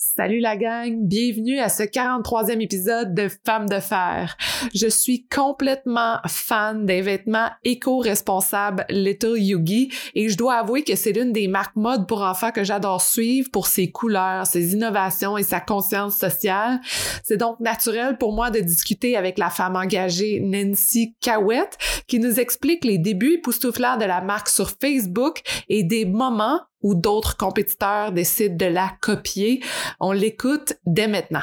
Salut la gang, bienvenue à ce 43e épisode de Femmes de fer. Je suis complètement fan des vêtements éco-responsables Little Yugi et je dois avouer que c'est l'une des marques mode pour enfants que j'adore suivre pour ses couleurs, ses innovations et sa conscience sociale. C'est donc naturel pour moi de discuter avec la femme engagée Nancy Cowett qui nous explique les débuts époustouflants de la marque sur Facebook et des moments ou d'autres compétiteurs décident de la copier. On l'écoute dès maintenant.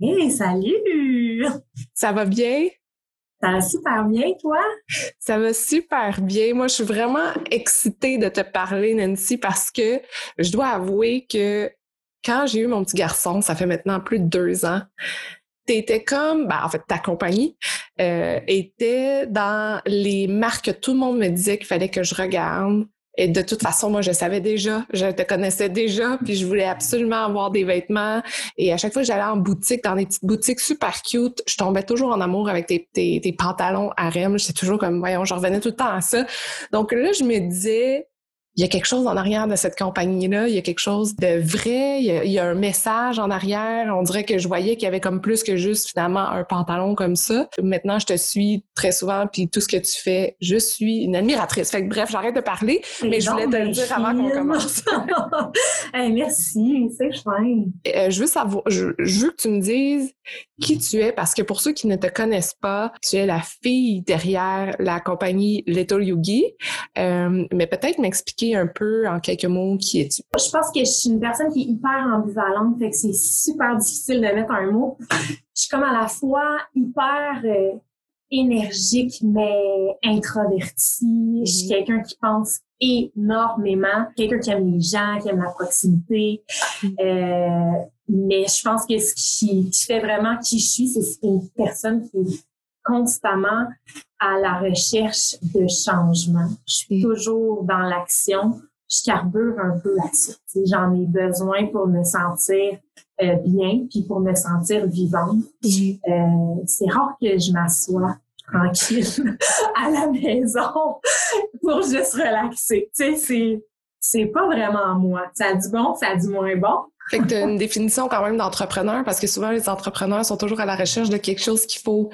Hey, salut! Ça va bien? Ça va super bien, toi? Ça va super bien. Moi, je suis vraiment excitée de te parler, Nancy, parce que je dois avouer que quand j'ai eu mon petit garçon, ça fait maintenant plus de deux ans, t'étais comme, ben, en fait, ta compagnie euh, était dans les marques que tout le monde me disait qu'il fallait que je regarde. Et de toute façon, moi, je savais déjà, je te connaissais déjà, puis je voulais absolument avoir des vêtements. Et à chaque fois que j'allais en boutique, dans des petites boutiques super cute, je tombais toujours en amour avec tes, tes, tes pantalons à rem. J'étais toujours comme, voyons, je revenais tout le temps à ça. Donc là, je me disais, il y a quelque chose en arrière de cette compagnie-là, il y a quelque chose de vrai, il y, a, un message en arrière. On dirait que je voyais qu'il y avait comme plus que juste finalement un pantalon comme ça. Maintenant, je te suis très souvent, puis tout ce que tu fais, je suis une admiratrice. Fait que bref, j'arrête de parler, mais je voulais te le dire avant qu'on commence. merci, c'est fin. Euh, je veux savoir, je, je veux que tu me dises qui tu es, parce que pour ceux qui ne te connaissent pas, tu es la fille derrière la compagnie Little Yugi, euh, mais peut-être m'expliquer un peu en quelques mots qui es-tu? Je pense que je suis une personne qui est hyper ambivalente, fait que c'est super difficile de mettre un mot. Je suis comme à la fois hyper euh, énergique mais introvertie. Je suis mm-hmm. quelqu'un qui pense énormément, quelqu'un qui aime les gens, qui aime la proximité. Mm-hmm. Euh, mais je pense que ce qui, qui fait vraiment qui je suis, c'est une personne qui constamment à la recherche de changement. Je suis toujours dans l'action. Je carbure un peu là-dessus. J'en ai besoin pour me sentir euh, bien, puis pour me sentir vivante. Euh, c'est rare que je m'assois tranquille à la maison pour juste relaxer. Tu sais, c'est c'est pas vraiment moi. Ça a du bon, ça a du moins bon. Fait que tu as une définition quand même d'entrepreneur parce que souvent les entrepreneurs sont toujours à la recherche de quelque chose qu'il faut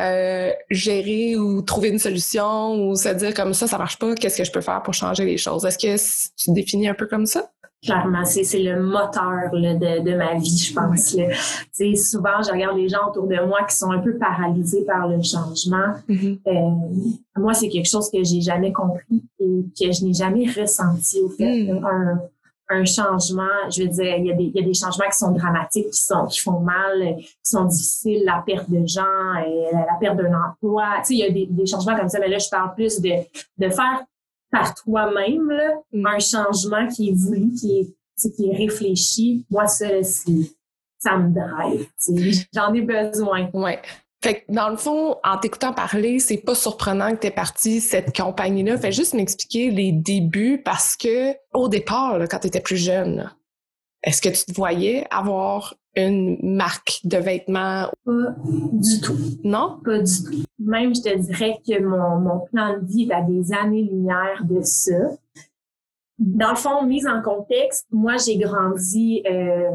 euh, gérer ou trouver une solution ou se dire comme ça, ça marche pas, qu'est-ce que je peux faire pour changer les choses? Est-ce que tu définis un peu comme ça? Clairement, c'est, le moteur là, de, de ma vie, je pense. Ouais. Souvent, je regarde les gens autour de moi qui sont un peu paralysés par le changement. Mm-hmm. euh, moi, c'est quelque chose que j'ai jamais compris et que je n'ai jamais ressenti au fait. Mm. Un, un changement, je veux dire, il y, a des, il y a des changements qui sont dramatiques, qui sont qui font mal, qui sont difficiles, la perte de gens, et la perte d'un emploi. Tu sais, il y a des, des, changements comme ça, mais là, je parle plus de, de faire par toi-même mm. un changement qui est voulu, qui est, qui est réfléchi. Moi, ça, ça me drive. J'en ai besoin. Ouais. Fait que dans le fond, en t'écoutant parler, c'est pas surprenant que t'es parti cette compagnie-là. Fais juste m'expliquer les débuts parce que au départ, là, quand t'étais plus jeune, est-ce que tu te voyais avoir une marque de vêtements? Pas du tout. Non? Pas du tout. Même, je te dirais que mon, mon plan de vie est à des années-lumière de ça. Dans le fond, mise en contexte, moi, j'ai grandi euh,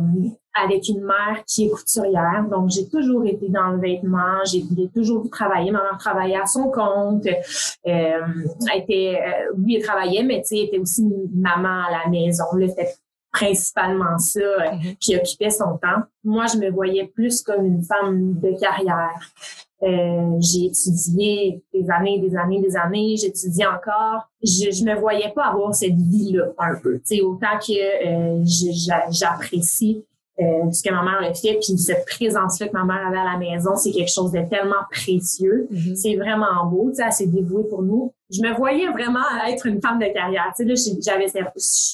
avec une mère qui est couturière. Donc, j'ai toujours été dans le vêtement. J'ai toujours travaillé. Ma mère travaillait à son compte. Euh, elle était, euh, oui, elle travaillait, mais tu sais, elle était aussi maman à la maison. C'était principalement ça euh, mm-hmm. qui occupait son temps. Moi, je me voyais plus comme une femme de carrière. Euh, j'ai étudié des années, des années, des années. J'étudie encore. Je, je me voyais pas avoir cette vie-là un peu. Tu sais, autant que euh, j'apprécie euh, ce que ma mère a fait, puis cette présence-là que ma mère avait à la maison, c'est quelque chose de tellement précieux. Mhm. C'est vraiment beau, tu sais, elle s'est dévouée pour nous. Je me voyais vraiment être une femme de carrière. Tu sais, là, j'avais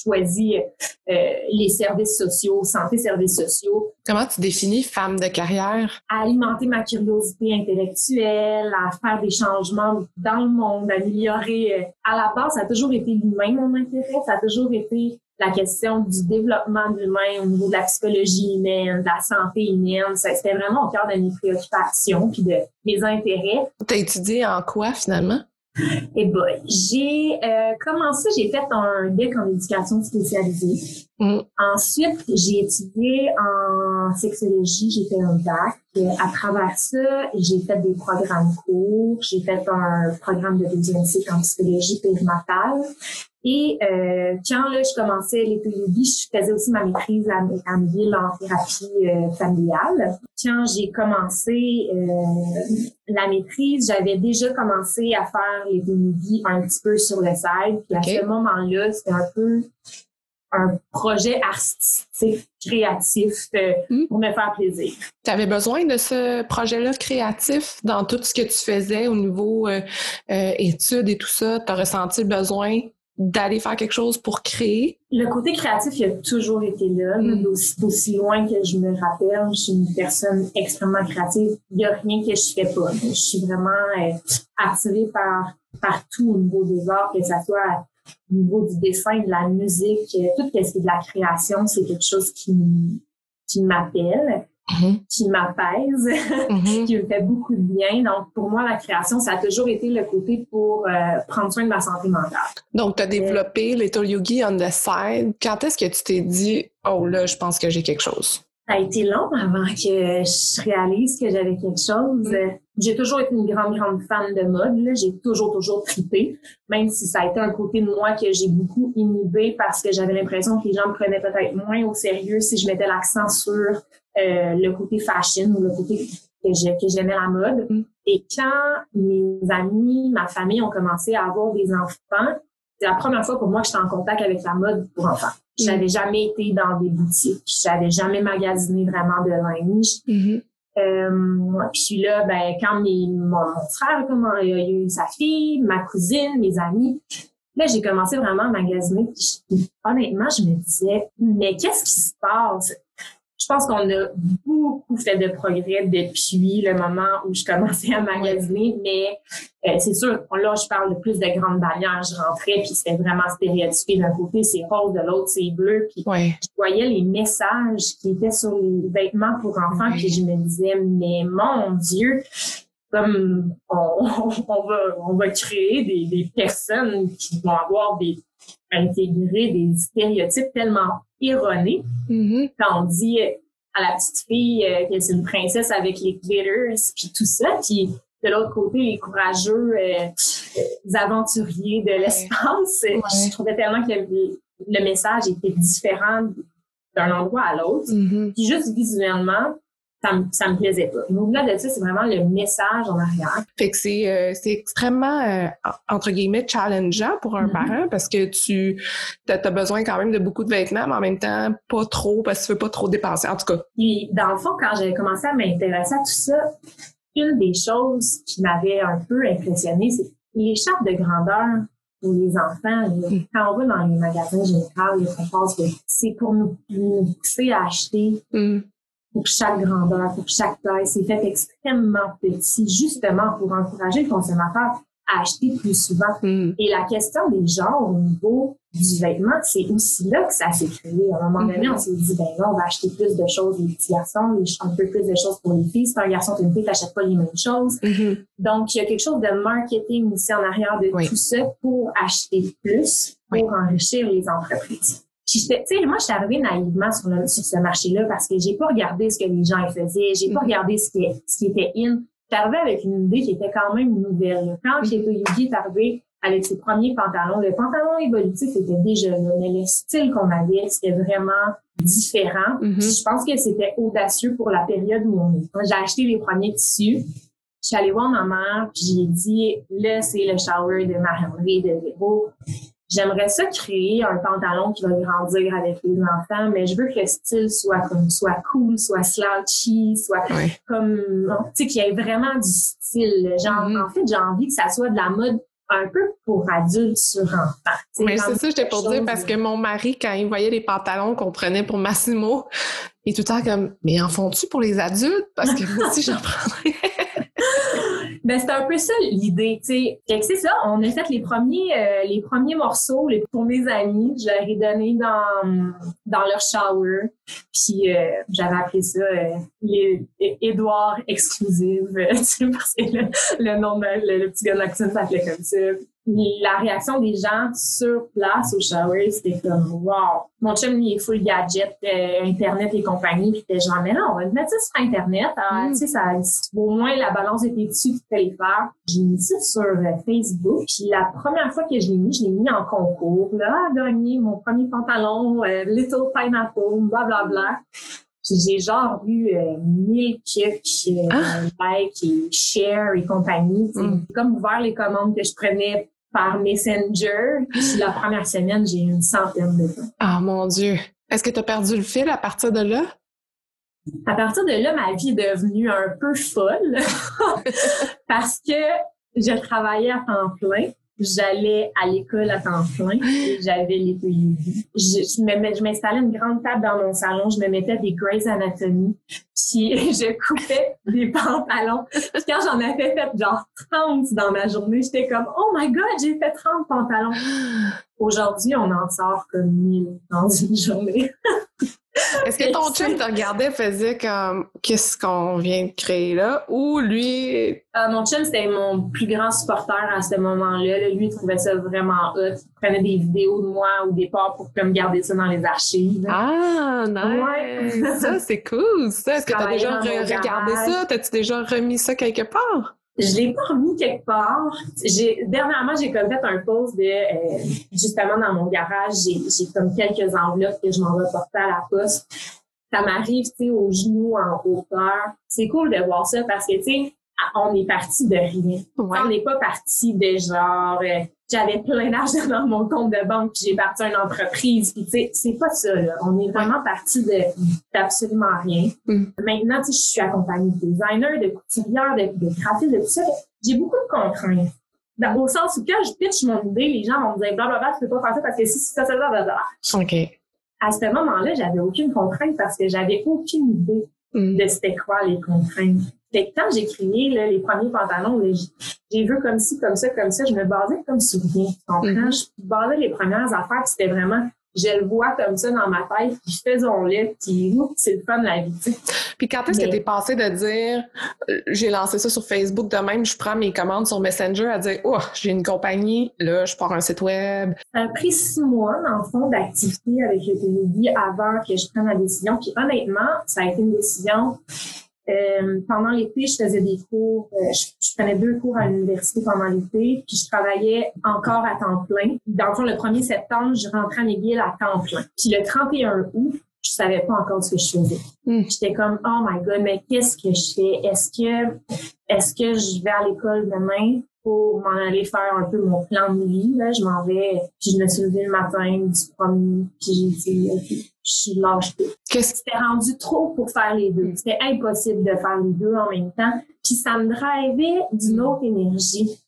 choisi euh, les services sociaux, santé, services sociaux, Comment tu définis femme de carrière? à alimenter ma curiosité intellectuelle, à faire des changements dans le monde, à améliorer. euh, À la base, ça a toujours été l'humain, mon intérêt. Ça a toujours été la question du développement de l'humain au niveau de la psychologie humaine, de la santé humaine. Ça, C'était vraiment au cœur de mes préoccupations puis de mes intérêts. T'as étudié en quoi finalement? Et boy, j'ai euh, commencé, j'ai fait un DEC en éducation spécialisée. Mm. Ensuite, j'ai étudié en sexologie, j'ai fait un bac. À travers ça, j'ai fait des programmes courts, j'ai fait un programme de deuxième cycle en psychologie périnatale. Et euh, quand là, je commençais l'éthologie, je faisais aussi ma maîtrise à, à McGill en thérapie euh, familiale. Quand j'ai commencé euh, la maîtrise, j'avais déjà commencé à faire l'éthologie un petit peu sur le side. Puis à ce moment-là, c'était un peu un projet artistique, créatif euh, Mm. pour me faire plaisir. Tu avais besoin de ce projet-là créatif dans tout ce que tu faisais au niveau euh, euh, études et tout ça? Tu as ressenti le besoin d'aller faire quelque chose pour créer? Le côté créatif, il a toujours été là, là, Mm. d'aussi, loin que je me rappelle. Je suis une personne extrêmement créative. Il n'y a rien que je fais pas. Je suis vraiment attirée par partout au niveau des arts, que ça soit au niveau du dessin, de la musique, euh, tout ce qui est de la création, c'est quelque chose qui, qui m'appelle, qui m'apaise. Mhm. qui me fait beaucoup de bien. Donc, pour moi, la création, ça a toujours été le côté pour euh, prendre soin de ma santé mentale. Donc, tu as développé Little Yogi on the side. Quand est-ce que tu t'es dit, oh là, je pense que j'ai quelque chose? Ça a été long avant que je réalise que j'avais quelque chose. Euh, J'ai toujours été une grande, grande fan de mode. J'ai toujours, toujours trippé, même si ça a été un côté de moi que j'ai beaucoup inhibé parce que j'avais l'impression que les gens me prenaient peut-être moins au sérieux si je mettais l'accent sur euh, le côté fashion ou le côté que j'aimais la mode. Mm. Et quand mes amis, ma famille ont commencé à avoir des enfants, c'est la première fois pour moi que j'étais en contact avec la mode pour enfants. J'avais jamais été dans des boutiques. J'avais jamais magasiné vraiment de linge. Mhm. Euh, puis là, ben, quand mes, mon, mon frère comment, il a eu sa fille, ma cousine, mes amis, là, j'ai commencé vraiment à magasiner. Puis je- honnêtement, je me disais, mais qu'est-ce qui se passe? Je pense qu'on a beaucoup fait de progrès depuis le moment où je commençais à magasiner, mais euh, c'est sûr, là, je parle de plus de grandes bannières. Je rentrais, puis c'était vraiment stéréotypé. D'un côté, c'est rose, de l'autre, c'est bleu. Puis Ouais. je voyais les messages qui étaient sur les vêtements pour enfants, puis je me disais, mais mon Dieu, comme on, on va, on va créer des, des personnes qui vont avoir des intégrer des stéréotypes tellement erronés Mhm. quand on dit à la petite fille euh, que c'est une princesse avec les glitters puis tout ça puis de l'autre côté les courageux euh, euh, aventuriers de l'espace je trouvais tellement que le, le message était différent d'un endroit à l'autre Mhm. puis juste visuellement ça me, ça me plaisait pas. Mais au-delà de ça, c'est vraiment le message en arrière. Fait que c'est euh, c'est extrêmement, euh, entre guillemets, challengeant pour un Mhm. parent parce que tu as, besoin quand même de beaucoup de vêtements, mais en même temps, pas trop parce que tu veux pas trop dépenser. En tout cas, Puis, dans le fond, quand j'avais commencé à m'intéresser à tout ça, une des choses qui m'avait un peu impressionnée, c'est les chartes de grandeur pour les enfants. là. Mm. Quand on va dans les magasins généraux, là, on pense que c'est pour nous, nous pousser à acheter hum, pour chaque grandeur, pour chaque taille. C'est fait extrêmement petit, justement pour encourager le consommateur à acheter plus souvent. hum. Et la question des genres au niveau du vêtement, c'est aussi là que ça s'est créé. À un moment donné, Mhm. on s'est dit, ben là, on va acheter plus de choses les petits garçons, les- un peu plus de choses pour les filles. Si t'es un garçon, t'es une fille, t'achètes pas les mêmes choses. Mhm. Donc, il y a quelque chose de marketing aussi en arrière de Oui. tout ça pour acheter plus, pour Oui. enrichir les entreprises. Puis, j'étais- tu sais, moi, je suis arrivée naïvement sur, le- sur ce marché-là parce que j'ai pas regardé ce que les gens y faisaient, j'ai pas Mhm. regardé ce qui, ce qui était in. J'étais arrivée avec une idée qui était quand même nouvelle. Quand. Keto Yugi est arrivé avec ses premiers pantalons, le pantalon évolutif était déjà là, mais le style qu'on avait, c'était vraiment différent. Mhm. Puis Je pense que c'était audacieux pour la période où on est. J'ai acheté les premiers tissus. Je suis allée voir ma mère, puis j'ai dit, là, c'est le shower de Marie-André, de Véro. J'aimerais ça créer un pantalon qui va grandir avec les enfants, mais je veux que le style soit comme soit cool, soit slouchy, soit comme tu sais qu'il y ait vraiment du style. Genre mm-hmm. en fait, j'ai envie que ça soit de la mode un peu pour adultes sur enfants. Mais c'est ça, j'étais pour dire, parce que mon mari, quand il voyait les pantalons qu'on prenait pour Massimo, il est tout le temps comme, mais en font-tu pour les adultes? Parce que moi aussi, j'en prendrais. Ben, c'est un peu ça l'idée, tu sais. c'est ça, on a fait les premiers, euh, les premiers morceaux les, pour mes amis. Je leur ai donné dans, dans leur shower. Puis euh, j'avais appelé ça euh, les Édouard exclusive, parce que le, nom de le, petit gars de l'accent s'appelait comme ça la réaction des gens sur place au shower, c'était comme wow. Mon chum, il est full gadget, euh, Internet et compagnie, puis était genre, mais non, on va mettre ça sur Internet. Ah, mm. Tu sais, ça, au moins, la balance était dessus, tu peux les faire. J'ai mis ça sur euh, Facebook, puis la première fois que je l'ai mis, je l'ai mis en concours. Là, gagné mon premier pantalon, euh, Little Pineapple, blablabla. Bla, bla. Puis j'ai genre eu euh, mille kicks, ah. likes et share et compagnie. Mm. comme ouvert les commandes que je prenais par Messenger. Puis la première semaine, j'ai eu une centaine de fois. Ah mon Dieu. Est-ce que tu as perdu le fil à partir de là? À partir de là, ma vie est devenue un peu folle parce que je travaillais à temps plein j'allais à l'école à temps plein et j'avais les Je, je m'installais une grande table dans mon salon, je me mettais des Grey's Anatomy, puis je coupais des pantalons. Puis quand j'en avais fait genre 30 dans ma journée, j'étais comme « Oh my God, j'ai fait 30 pantalons! » Aujourd'hui, on en sort comme 1000 dans une journée. Est-ce que ton chum te regardait, faisait comme qu'est-ce qu'on vient de créer là? Ou lui? Euh, Mon chum c'était mon plus grand supporter à ce moment-là. Lui il trouvait ça vraiment hot. Il prenait des vidéos de moi au départ pour comme garder ça dans les archives. Ah nice. ça c'est cool. Ça est-ce que tu as déjà regardé ça? T'as-tu déjà remis ça quelque part? Je l'ai pas remis quelque part. J'ai dernièrement j'ai comme fait un post de euh, justement dans mon garage, j'ai j'ai comme quelques enveloppes que je m'en reportais à la poste. Ça m'arrive, tu sais, aux genoux en hauteur. C'est cool de voir ça parce que tu sais, on est parti de rien. On n'est pas parti de genre euh, j'avais plein d'argent dans mon compte de banque puis j'ai parti une entreprise. Puis tu sais c'est pas ça là. On est vraiment parti de d'absolument rien. Mm. maintenant tu sais je suis accompagnée de designers de couturières de, de graphistes de tout ça. J'ai beaucoup de contraintes. Dans, au sens où quand je pitch mon idée les gens vont me dire blablabla tu peux pas faire ça parce que si tu fais ça blablabla ok. À ce moment-là j'avais aucune contrainte parce que j'avais aucune idée mm. de c'était quoi les contraintes fait que quand j'ai créé là, les premiers pantalons, j'ai vu comme ci, comme ça, comme ça, je me basais comme sur rien. Mm Je basais les premières affaires, c'était vraiment je le vois comme ça dans ma tête, puis faisons-le, puis c'est le fun de la vie. Puis quand est-ce que t'es passé de dire, euh, j'ai lancé ça sur Facebook de même, je prends mes commandes sur Messenger à dire, oh, j'ai une compagnie, là, je pars un site web? Ça a pris six mois, dans le fond, d'activité avec le télévis avant que je prenne la décision. Puis honnêtement, ça a été une décision euh, pendant l'été, je faisais des cours, euh, je, prenais deux cours à l'université pendant l'été, puis je travaillais encore à temps plein. Dans le fond, le 1er septembre, je rentrais à McGill à temps plein. Puis le 31 août, je savais pas encore ce que je faisais. Hmm. J'étais comme oh my god, mais qu'est-ce que je fais? Est-ce que est-ce que je vais à l'école demain pour m'en aller faire un peu mon plan de vie? Là, je m'en vais puis je me suis levée le matin du premier puis j'ai dit je suis lâche Qu'est-ce c'était rendu trop pour faire les deux. C'était impossible de faire les deux en même temps. Puis ça me drivait d'une autre énergie.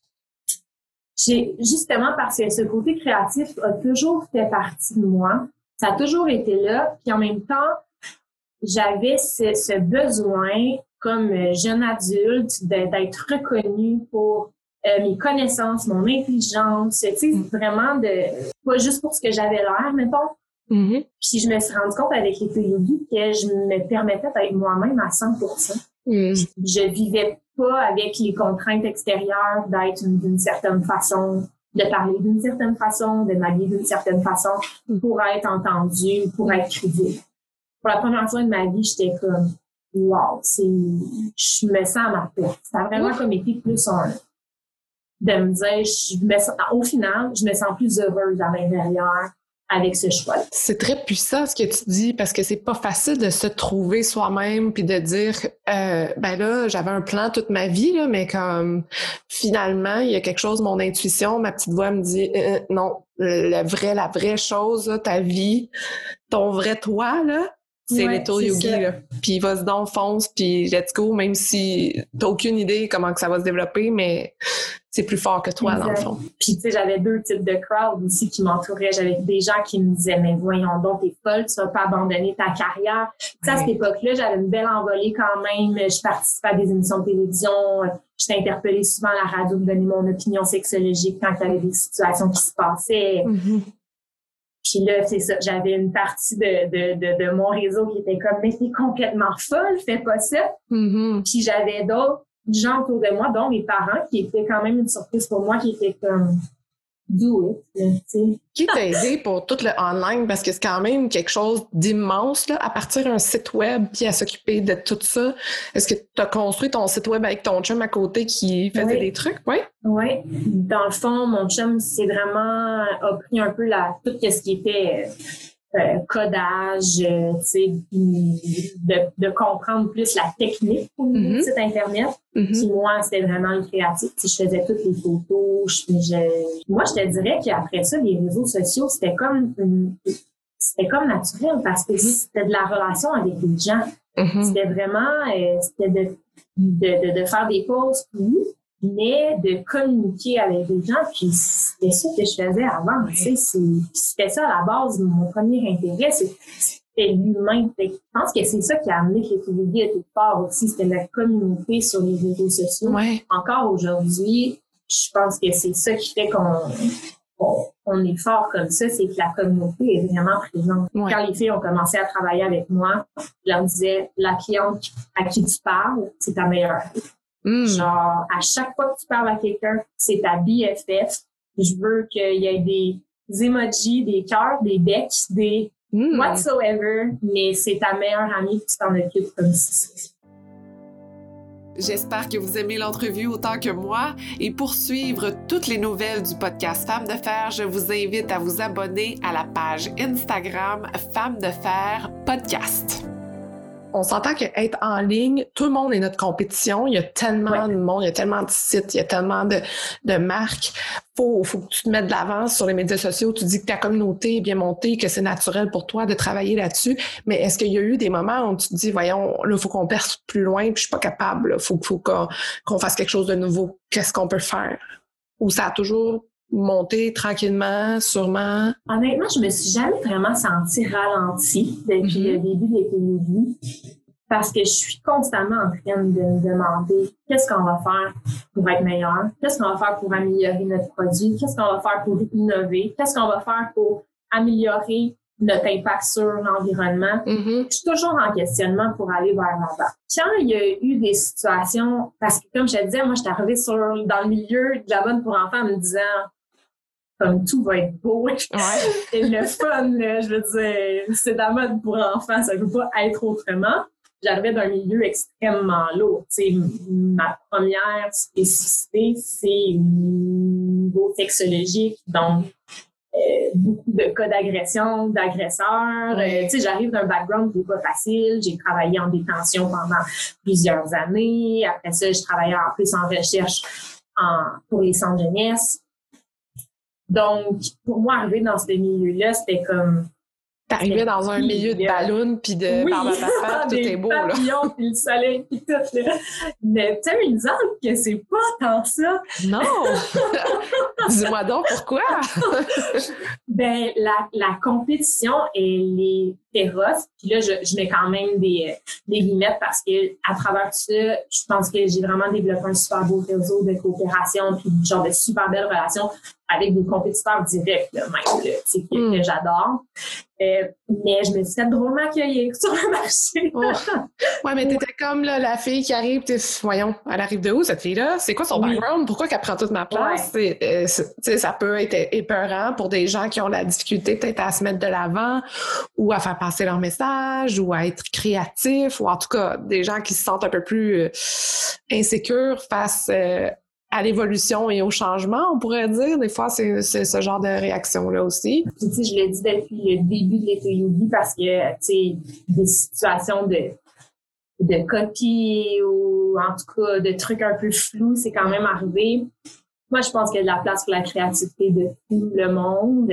J'ai justement parce que ce côté créatif a toujours fait partie de moi. Ça a toujours été là. Puis en même temps, j'avais ce, ce, besoin comme jeune adulte d'être reconnue pour euh, mes connaissances, mon intelligence, tu sais, vraiment de pas juste pour ce que j'avais l'air, mettons, Mm-hmm. Puis je me suis rendu compte avec les yogi que je me permettais d'être moi-même à 100 mm. Je vivais pas avec les contraintes extérieures d'être d'une certaine façon, de parler d'une certaine façon, de m'habiller d'une certaine façon pour être entendue, pour être crédible. Pour la première fois de ma vie, j'étais comme wow, c'est je me sens à ma place. Ça a vraiment comme été plus un de me dire je me sens, au final, je me sens plus heureuse à l'intérieur avec ce choix. C'est très puissant ce que tu dis parce que c'est pas facile de se trouver soi-même puis de dire euh, ben là j'avais un plan toute ma vie là mais comme finalement il y a quelque chose mon intuition ma petite voix me dit euh, euh, non le vrai la vraie chose ta vie ton vrai toi là c'est ouais, Little Yogi, là. Puis vas-y donc, fonce, puis let's go, même si t'as aucune idée comment que ça va se développer, mais c'est plus fort que toi, dans le fond. Puis, tu sais, j'avais deux types de crowd aussi qui m'entouraient. J'avais des gens qui me disaient, mais voyons donc, t'es folle, tu vas pas abandonner ta carrière. Ouais. à cette époque-là, j'avais une belle envolée quand même. Je participais à des émissions de télévision. J'étais interpellée souvent à la radio pour donner mon opinion sexologique quand il y avait des situations qui se passaient. Mm-hmm. Puis là, c'est ça, j'avais une partie de, de, de, de, mon réseau qui était comme, mais c'est complètement folle, fais pas ça. Mm-hmm. Puis j'avais d'autres gens autour de moi, dont mes parents, qui étaient quand même une surprise pour moi, qui étaient comme, do it. Qui t'a aidé pour tout le online? Parce que c'est quand même quelque chose d'immense, là, à partir d'un site web puis à s'occuper de tout ça. Est-ce que tu as construit ton site web avec ton chum à côté qui faisait oui. des trucs? Oui. Oui. Dans le fond, mon chum, c'est vraiment, a pris un peu la, tout ce qui était, euh, codage, euh, de, de comprendre plus la technique le Mhm. site Internet. Puis moi, c'était vraiment le créatif. Tu sais, je faisais toutes les photos. Je, je- Moi, je te dirais qu'après ça, les réseaux sociaux, c'était comme une- c'était comme naturel parce que c'était de la relation avec les gens. C'était vraiment euh, c'était de, de, de, de faire des pauses, mais de communiquer avec les gens. Puis c'était ça que je faisais avant. Tu sais, c'était ça à la base mon premier intérêt. c'est- C'était l'humain. Je pense que c'est ça qui a amené que les à tout part aussi. C'était la communauté sur les réseaux sociaux. Encore aujourd'hui, je pense que c'est ça qui fait qu'on on, on est fort comme ça, c'est que la communauté est vraiment présente. Ouais. Quand les filles ont commencé à travailler avec moi, je leur disais, la cliente à qui tu parles, c'est ta meilleure. Mm. Genre, à chaque fois que tu parles à quelqu'un, c'est ta BFF. Je veux qu'il y ait des emojis, des cœurs, des becs, des Mm. whatsoever, mais c'est ta meilleure amie que tu t'en occupes comme si J'espère que vous aimez l'entrevue autant que moi et pour suivre toutes les nouvelles du podcast Femmes de Fer, je vous invite à vous abonner à la page Instagram Femmes de Fer Podcast. On s'entend que être en ligne, tout le monde est notre compétition. Il y a tellement Ouais. de monde, il y a tellement de sites, il y a tellement de, de marques. Faut, faut que tu te mettes de l'avant sur les médias sociaux. Tu dis que ta communauté est bien montée, que c'est naturel pour toi de travailler là-dessus. Mais est-ce qu'il y a eu des moments où tu te dis, voyons, là, faut qu'on perce plus loin, puis je suis pas capable. Là. Faut, faut qu'on, qu'on fasse quelque chose de nouveau. Qu'est-ce qu'on peut faire? Ou ça a toujours monté tranquillement, sûrement? Honnêtement, je me suis jamais vraiment sentie ralentie depuis Mhm. le début des télévisions parce que je suis constamment en train de me demander qu'est-ce qu'on va faire pour être meilleur, qu'est-ce qu'on va faire pour améliorer notre produit, qu'est-ce qu'on va faire pour innover, qu'est-ce qu'on va faire pour améliorer notre impact sur l'environnement. Mhm. Je suis toujours en questionnement pour aller vers l'avant. Quand il y a eu des situations, parce que comme je te disais, moi, je suis arrivée sur, dans le milieu de la bonne pour enfants en me disant comme tout va être beau Ouais. et le fun, là, je veux dire, c'est la mode pour enfants, ça ne peut pas être autrement. J'arrivais d'un milieu extrêmement lourd. Tu sais, m- ma première spécificité, c'est niveau sexologique, donc beaucoup de cas d'agression, d'agresseurs. Euh, tu sais, j'arrive d'un background qui n'est pas facile. J'ai travaillé en détention pendant plusieurs années. Après ça, je travaillais en plus en recherche en, pour les centres jeunesse. Donc, pour moi, arriver dans ce milieu-là, c'était comme T'arrivais dans un milieu de Oui. ballon puis de oui, barbe à papa, tout est beau, là. puis le soleil, puis tout. Là. Mais me semble que c'est pas tant ça. Non! Dis-moi donc pourquoi? Ben, la, la compétition, elle est féroce. Puis là, je, je mets quand même des, euh, des guillemets parce que à travers tout ça, je pense que j'ai vraiment développé un super beau réseau de coopération, puis genre de super belles relations avec des compétiteurs directs, là, même, là, que, que j'adore. Euh, mais je me suis fait drôlement accueillir sur le marché. Oh. Ouais, mais t'étais comme là, la fille qui arrive, t'es, voyons, elle arrive de où cette fille-là? C'est quoi son Oui. background? Pourquoi qu'elle prend toute ma place? Euh, ça peut être épeurant pour des gens qui ont la difficulté peut-être à se mettre de l'avant ou à faire passer leur message ou à être créatif ou en tout cas des gens qui se sentent un peu plus euh, insécures face euh, à l'évolution et au changement, on pourrait dire. Des fois, c'est ce genre de réaction-là aussi. tu sais, je l'ai dit depuis le début de l'été yogi parce que, tu sais, des situations de de copies ou en tout cas de trucs un peu flous, c'est quand même arrivé. Moi, je pense qu'il y a de la place pour la créativité de tout le monde.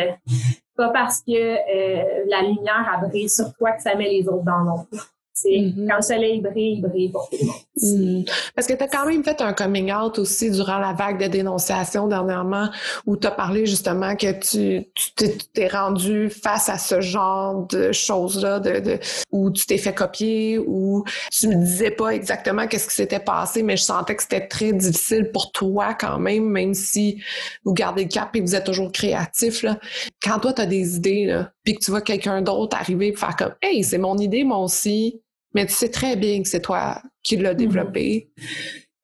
Pas parce que euh, la lumière a brillé sur toi que ça met les autres dans l'ombre. Mm-hmm. Quand le soleil brille, il brille pour tout le monde. Mm-hmm. Parce que tu as quand même fait un coming out aussi durant la vague de dénonciation dernièrement où tu as parlé justement que tu t'es rendu face à ce genre de choses-là, de, de, où tu t'es fait copier, où tu me disais pas exactement qu'est-ce qui s'était passé, mais je sentais que c'était très difficile pour toi quand même, même si vous gardez le cap et vous êtes toujours créatif. Là. Quand toi, tu as des idées, puis que tu vois quelqu'un d'autre arriver et faire comme Hey, c'est mon idée, moi aussi mais tu sais très bien que c'est toi qui l'as développé.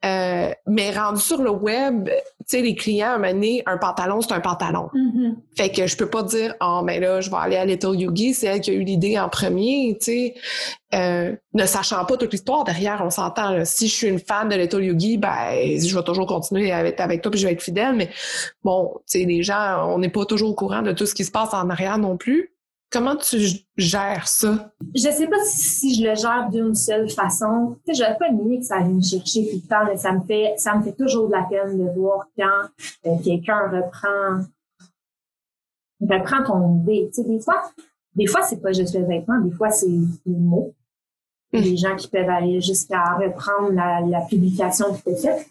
Euh, mais rendu sur le web, tu sais, les clients, à un un pantalon, c'est un pantalon. Mm-hmm. Fait que je peux pas dire, oh, mais là, je vais aller à Little Yugi, c'est elle qui a eu l'idée en premier, tu sais. Euh, ne sachant pas toute l'histoire derrière, on s'entend. Si je suis une fan de Little Yugi, ben, je vais toujours continuer être avec toi puis je vais être fidèle. Mais bon, tu sais, les gens, on n'est pas toujours au courant de tout ce qui se passe en arrière non plus. Comment tu gères ça? Je sais pas si, je le gère d'une seule façon. Tu sais, j'aurais pas nié que ça allait me chercher tout le temps, mais ça me fait, ça me fait toujours de la peine de voir quand euh, quelqu'un reprend, reprend ton idée. Tu sais, des fois, des fois, c'est pas juste le vêtement, des fois, c'est les mots. A des gens qui peuvent aller jusqu'à reprendre la, la publication que tu as faite,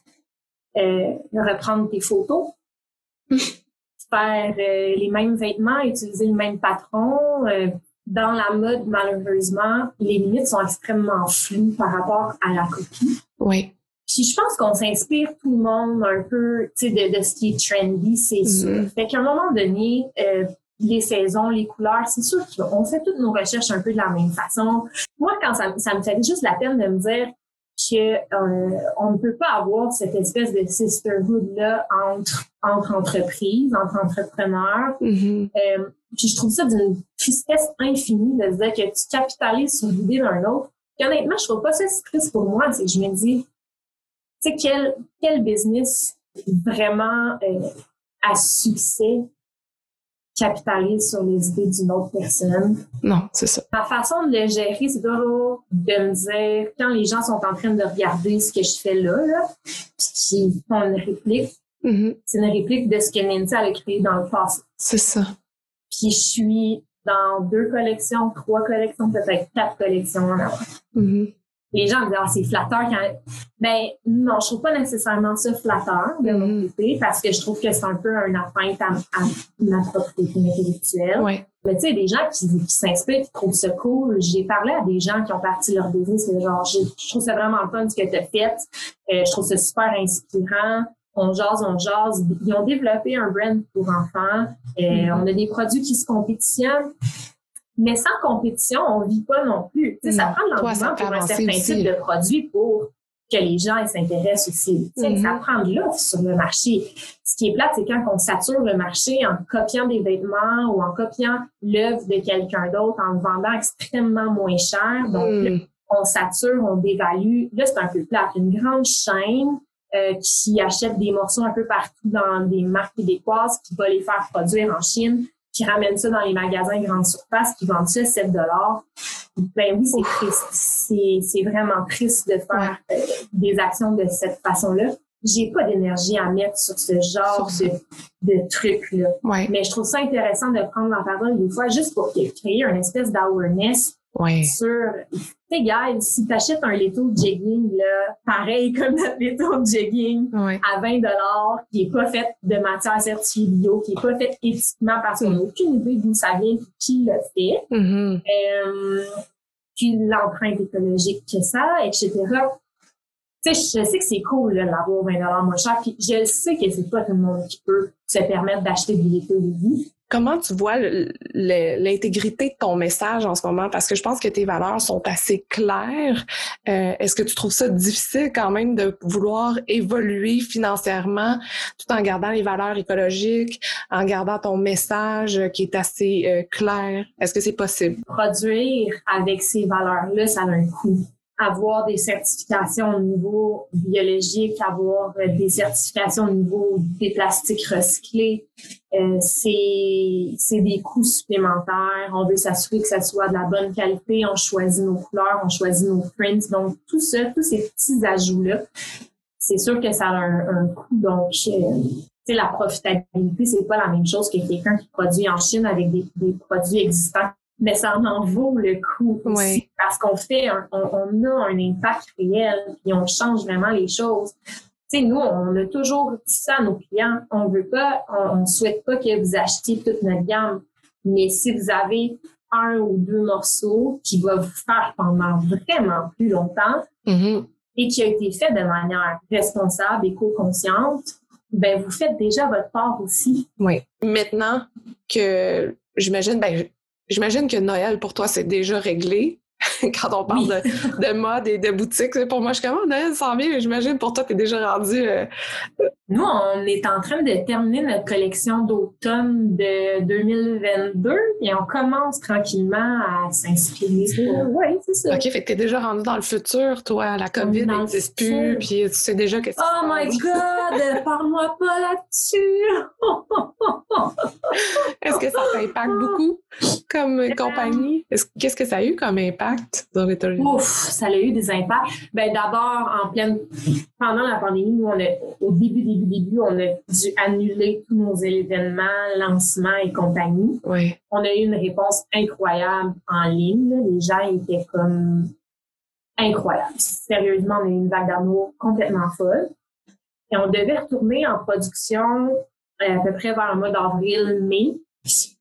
euh, reprendre tes photos faire euh, les mêmes vêtements, utiliser le même patron. Euh, dans la mode, malheureusement, les limites sont extrêmement floues par rapport à la copie. Oui. Puis je pense qu'on s'inspire tout le monde un peu, tu sais, de, de, ce qui est trendy, c'est mm-hmm. sûr. Fait qu'à un moment donné, euh, les saisons, les couleurs, c'est sûr qu'on fait toutes nos recherches un peu de la même façon. Moi, quand ça, ça me fait juste la peine de me dire que euh, on ne peut pas avoir cette espèce de sisterhood là entre entre entreprises, entre entrepreneurs. Mm-hmm. euh, puis je trouve ça d'une tristesse infinie de se dire que tu capitalises sur l'idée d'un autre. Puis honnêtement, je trouve pas ça triste pour moi, c'est que je me dis, tu sais quel quel business vraiment euh, à succès capitalise sur les idées d'une autre personne. Non, c'est ça. Ma façon de le gérer, c'est toujours de me dire, quand les gens sont en train de regarder ce que je fais là, là puis qu'ils font une réplique, mm-hmm. c'est une réplique de ce que Nancy a créé dans le passé. C'est ça. Puis je suis dans deux collections, trois collections, peut-être quatre collections en avant. Mm-hmm les gens me disent ah c'est flatteur quand ben non je trouve pas nécessairement ça flatteur de mon mm-hmm. côté parce que je trouve que c'est un peu un atteinte à, ma propriété intellectuelle ouais. mais tu sais des gens qui, qui s'inspirent qui trouvent ça cool j'ai parlé à des gens qui ont parti leur business et genre je, trouve ça vraiment le fun ce que tu as fait euh, je trouve ça super inspirant on jase, on jase. Ils ont développé un brand pour enfants. Euh, mm-hmm. On a des produits qui se compétitionnent. Mais sans compétition, on vit pas non plus. ça prend de l'engouement pour un certain type de produit pour que les gens s'intéressent aussi. Ça mm-hmm. prend de l'offre sur le marché. Ce qui est plate, c'est quand on sature le marché en copiant des vêtements ou en copiant l'œuvre de quelqu'un d'autre en le vendant extrêmement moins cher. Donc, mm. on sature, on dévalue. Là, c'est un peu plate. Une grande chaîne euh, qui achète des morceaux un peu partout dans des marques québécoises, qui va les faire produire en Chine, qui ramènent ça dans les magasins grande surface, qui vendent ça 7 dollars. Ben oui, c'est triste. C'est, c'est vraiment triste de faire euh, des actions de cette façon-là. J'ai pas d'énergie à mettre sur ce genre de, de trucs-là. Mais je trouve ça intéressant de prendre la parole des fois juste pour créer une espèce d'awareness sur Hey guys, si t'achètes un Leto jegging, là, pareil comme notre Leto jegging à 20 qui est pas fait de matière certifiée bio, qui est pas fait éthiquement parce qu'on n'a aucune idée d'où ça vient qui le fait. Mm-hmm. euh, puis l'empreinte écologique que ça, etc. Tu sais, je sais que c'est cool d'avoir 20 moins cher, puis je sais que c'est pas tout le monde qui peut se permettre d'acheter des Leto vie. Comment tu vois l'intégrité de ton message en ce moment? Parce que je pense que tes valeurs sont assez claires. Euh, est-ce que tu trouves ça difficile quand même de vouloir évoluer financièrement tout en gardant les valeurs écologiques, en gardant ton message qui est assez euh, clair? Est-ce que c'est possible? Produire avec ces valeurs-là, ça a un coût. Avoir des certifications au niveau biologique, avoir des certifications au niveau des plastiques recyclés, euh, c'est des coûts supplémentaires. On veut s'assurer que ça soit de la bonne qualité. On choisit nos couleurs, on choisit nos prints. Donc tout ça, tous ces petits ajouts là, c'est sûr que ça a un, coût. Donc euh, la profitabilité, c'est pas la même chose que quelqu'un qui produit en Chine avec des, des produits existants mais ça en vaut le coup aussi parce qu'on fait, on, a un impact réel et on change vraiment les choses. Tu sais, nous, on a toujours dit ça à nos clients. On veut pas, on, ne souhaite pas que vous achetiez toute notre gamme, mais si vous avez un ou deux morceaux qui vont vous faire pendant vraiment plus longtemps mm-hmm. et qui a été fait de manière responsable, éco-consciente, ben vous faites déjà votre part aussi. Oui. Maintenant que j'imagine, ben J'imagine que Noël, pour toi, c'est déjà réglé. Quand on parle de, mode et de boutique, pour moi, je suis comme, oh, Noël s'en vient, j'imagine pour toi, tu es déjà rendu euh, nous, on est en train de terminer notre collection d'automne de 2022 et on commence tranquillement à s'inspirer. Oui, c'est ça. OK, fait que t'es déjà rendu dans le futur, toi. La COVID n'existe plus, puis tu sais déjà que Oh my God! Parle-moi pas là-dessus! Est-ce que ça t'impacte beaucoup comme compagnie? Qu'est-ce que ça a eu comme impact dans les Ouf, ça a eu des impacts. Ben, d'abord, en pleine, pendant la pandémie, nous, on a, au début des début, début, on a dû annuler tous nos événements, lancements et compagnie. Oui. On a eu une réponse incroyable en ligne. Les gens étaient comme incroyables. Sérieusement, on a eu une vague d'amour complètement folle. Et on devait retourner en production euh, à peu près vers le mois d'avril-mai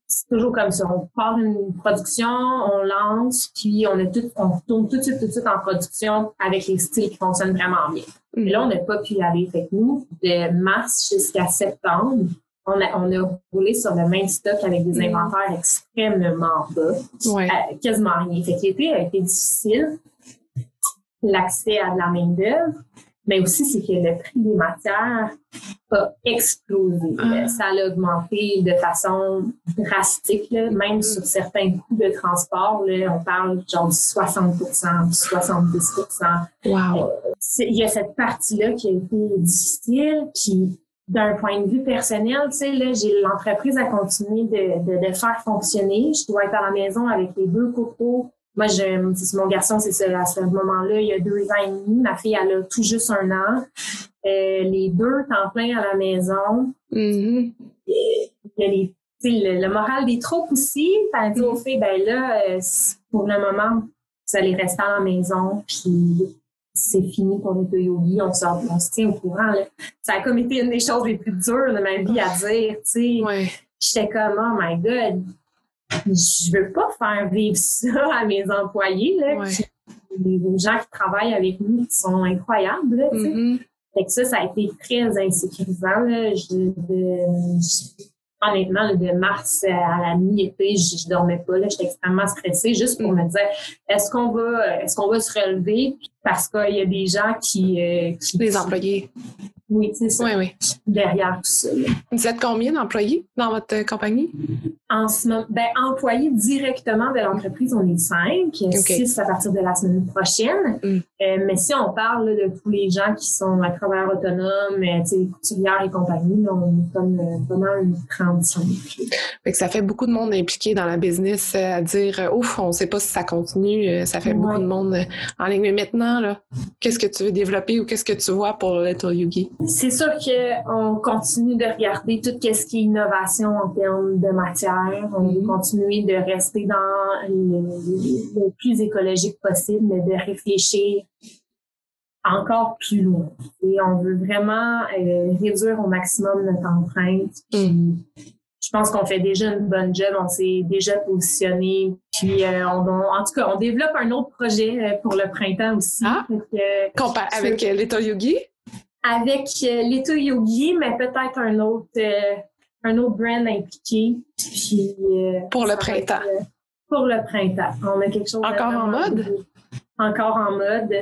c'est toujours comme ça. On part une production, on lance, puis on, a tout, on retourne tout de suite, tout de suite en production avec les styles qui fonctionnent vraiment bien. Et là, on n'a pas pu y aller. Fait que nous, de mars jusqu'à septembre, on a, on a roulé sur le même stock avec des mm. inventaires extrêmement bas. Ouais. Euh, quasiment rien. Fait que l'été a été difficile. L'accès à de la main-d'œuvre mais aussi c'est que le prix des matières a explosé. Ah. Ça a augmenté de façon drastique, là. même sur certains coûts de transport. Là, on parle genre de 60% 70 wow. Euh, il y a cette partie-là qui a été difficile, qui d'un point de vue personnel, tu sais, là, j'ai l'entreprise à continuer de, de, de, faire fonctionner. Je dois être à la maison avec les deux cocos moi, je, mon garçon, c'est ça, à ce moment-là, il y a deux ans et demi. Ma fille, elle a tout juste un an. Euh, les deux temps plein à la maison. Mm-hmm. Il y a les, le, le, moral des troupes aussi. Elle dit aux filles, ben là, euh, pour le moment, vous allez rester à la maison, puis c'est fini pour notre yogi, on, sort, on se tient au courant. Là. Ça a comme été une des choses les plus dures de ma vie à dire, tu sais. Ouais. J'étais comme, oh my God, je veux pas faire vivre ça à mes employés, là, les gens qui travaillent avec nous qui sont incroyables. Là, mm-hmm. Fait que ça, ça a été très insécurisant. Là. honnêtement, de mars à la mi-été, je, je, dormais pas. J'étais extrêmement stressée juste pour mm. me dire est-ce qu'on va est-ce qu'on va se relever? Parce qu'il y a des gens qui, euh, qui les employés oui, c'est ça. Oui, oui. Derrière tout ça. Vous êtes combien d'employés dans votre compagnie? En ce moment, ben, employés directement de l'entreprise, on est cinq, six à partir de la semaine prochaine. Mm. Euh, mais si on parle de tous les gens qui sont à travers autonomes, euh, couturières et compagnie, on est comme euh, vraiment une transition. Fait que ça fait beaucoup de monde impliqué dans la business à dire ouf, on ne sait pas si ça continue. Ça fait beaucoup de monde en ligne. Mais maintenant, qu'est-ce que tu veux développer ou qu'est-ce que tu vois pour Little Yugi? C'est sûr qu'on continue de regarder tout ce qui est innovation en termes de matière. On veut mhm. continuer de rester dans le, plus écologique possible, mais de réfléchir encore plus loin. Et on veut vraiment euh, réduire au maximum notre empreinte. Mhm. je pense qu'on fait déjà une bonne job, on s'est déjà positionné. Puis euh, on, en tout cas, on développe un autre projet euh, pour le printemps aussi. Ah, avec l'État Yogi? Avec euh, Leto Yogi, mais peut-être un autre euh, un autre brand impliqué. Puis, euh, pour le printemps. pour le printemps. On a quelque chose Encore en mode? Encore en mode.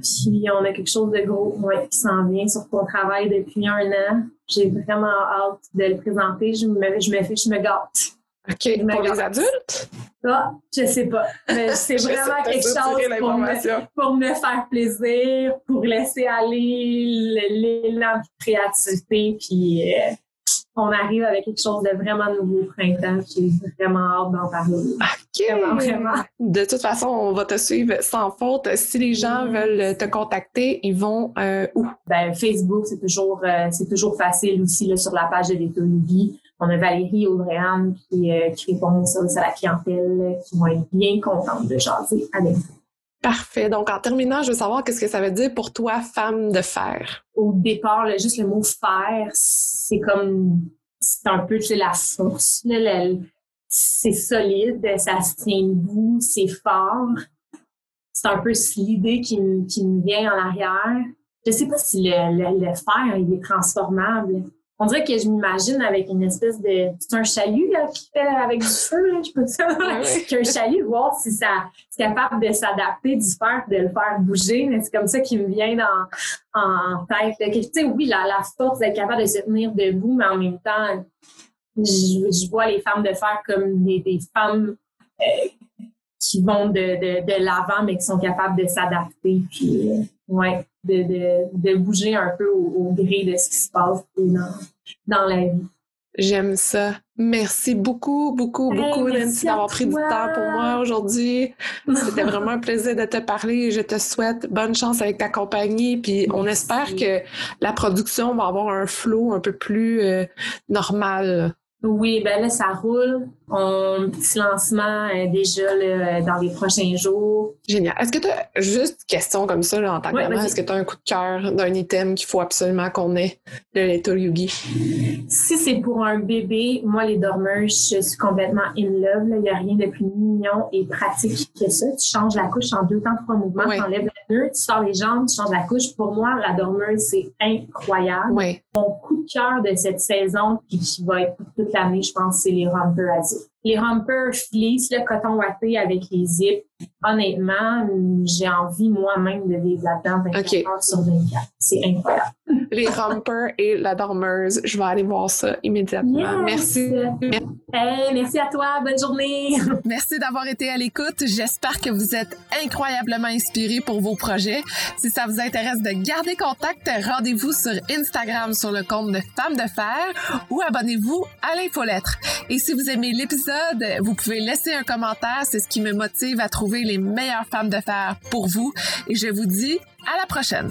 Puis on a quelque chose de gros qui s'en vient, sur qu'on travaille depuis un an. J'ai vraiment hâte de le présenter. Je me, je me, je me gâte. OK. Pour les adultes? Ah, je sais pas. Mais c'est vraiment quelque chose pour me, pour me, faire plaisir, pour laisser aller l'élan de créativité, puis euh, on arrive avec quelque chose de vraiment nouveau au printemps. J'ai vraiment hâte d'en parler. OK. Vraiment, vraiment. De toute façon, on va te suivre sans faute. Si les gens veulent te contacter, ils vont euh, où? Ben, Facebook, c'est toujours, euh, c'est toujours facile aussi là, sur la page de l'étonie. On a Valérie Audrey-Anne qui, euh, qui répond à la clientèle, qui vont être bien contente de jaser avec vous. Parfait. Donc, en terminant, je veux savoir qu'est-ce que ça veut dire pour toi, femme de fer? Au départ, juste le mot fer, c'est comme, c'est un peu, tu sais, la force. c'est solide, ça se tient debout, c'est fort. C'est un peu l'idée qui, qui me vient en arrière. Je sais pas si le, le, le fer, il est transformable on dirait que je m'imagine avec une espèce de. C'est un chalut là, qui fait avec du feu, là, je peux dire. Qu'un chalut, voir si ça c'est capable de s'adapter, du faire, de le faire bouger. Mais c'est comme ça qui me vient dans, en tête. Tu sais, oui, la, la force d'être capable de se tenir debout, mais en même temps, je, vois les femmes de fer comme des, des femmes euh, qui vont de, de, de l'avant, mais qui sont capables de s'adapter. Puis, euh, ouais de, de, de bouger un peu au, gré de ce qui se passe dans, dans la vie. J'aime ça. Merci beaucoup, beaucoup, beaucoup, Nancy, d'avoir pris du temps pour moi aujourd'hui. C'était vraiment un plaisir de te parler. Je te souhaite bonne chance avec ta compagnie. Puis on espère que la production va avoir un flow un peu plus euh, normal. Oui, ben là, ça roule. Un petit lancement euh, déjà là, dans les prochains jours. Génial. Est-ce que tu as juste question comme ça là, en tant que maman, est-ce que tu as un coup de cœur d'un item qu'il faut absolument qu'on ait de l'état Yugi? Si c'est pour un bébé, moi, les dormeurs, je suis complètement in love. Il n'y a rien de plus mignon et pratique que ça. Tu changes la couche en deux temps, trois mouvements, tu enlèves tu sors les jambes, tu changes la couche. Pour moi, la dormeuse, c'est incroyable. Mon coup de cœur de cette saison, puis qui va être toute l'année, je pense, c'est les rompers asiatiques les rompers fleece, le coton watté avec les zips, honnêtement, j'ai envie moi-même de vivre là-dedans 24 heures sur 24. C'est incroyable. Les rompers et la dormeuse, je vais aller voir ça immédiatement. Merci. merci à toi. Bonne journée. Merci d'avoir été à l'écoute. J'espère que vous êtes incroyablement inspirés pour vos projets. Si ça vous intéresse de garder contact, rendez-vous sur Instagram sur le compte de Femmes de Fer ou abonnez-vous à l'infolettre. Et si vous aimez l'épisode, vous pouvez laisser un commentaire. C'est ce qui me motive à trouver les meilleures femmes de fer pour vous. Et je vous dis à la prochaine.